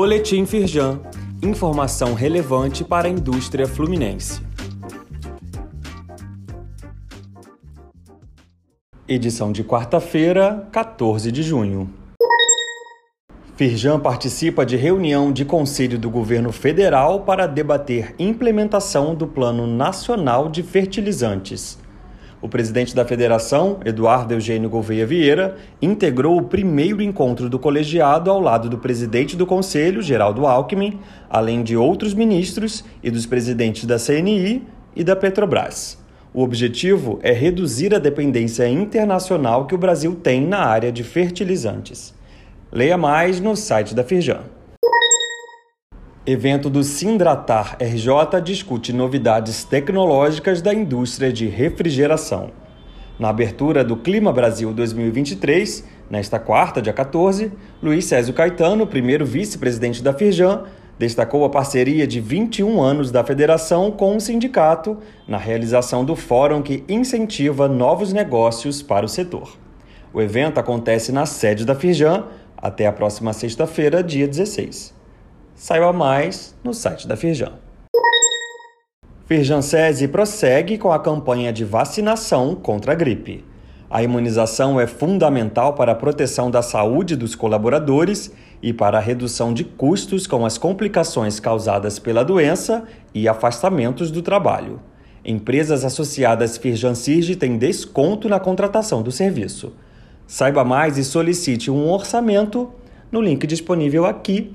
Boletim Firjan. Informação relevante para a indústria fluminense. Edição de quarta-feira, 14 de junho. Firjan participa de reunião de Conselho do Governo Federal para debater implementação do Plano Nacional de Fertilizantes. O presidente da federação, Eduardo Eugênio Gouveia Vieira, integrou o primeiro encontro do colegiado ao lado do presidente do Conselho, Geraldo Alckmin, além de outros ministros e dos presidentes da CNI e da Petrobras. O objetivo é reduzir a dependência internacional que o Brasil tem na área de fertilizantes. Leia mais no site da Firjan. Evento do Sindratar RJ discute novidades tecnológicas da indústria de refrigeração. Na abertura do Clima Brasil 2023, nesta quarta, dia 14, Luiz Césio Caetano, primeiro vice-presidente da Firjan, destacou a parceria de 21 anos da federação com o sindicato na realização do fórum que incentiva novos negócios para o setor. O evento acontece na sede da Firjan até a próxima sexta-feira, dia 16. Saiba mais no site da Firjan. Firjan SESI prossegue com a campanha de vacinação contra a gripe. A imunização é fundamental para a proteção da saúde dos colaboradores e para a redução de custos com as complicações causadas pela doença e afastamentos do trabalho. Empresas associadas Firjan Sirge têm desconto na contratação do serviço. Saiba mais e solicite um orçamento no link disponível aqui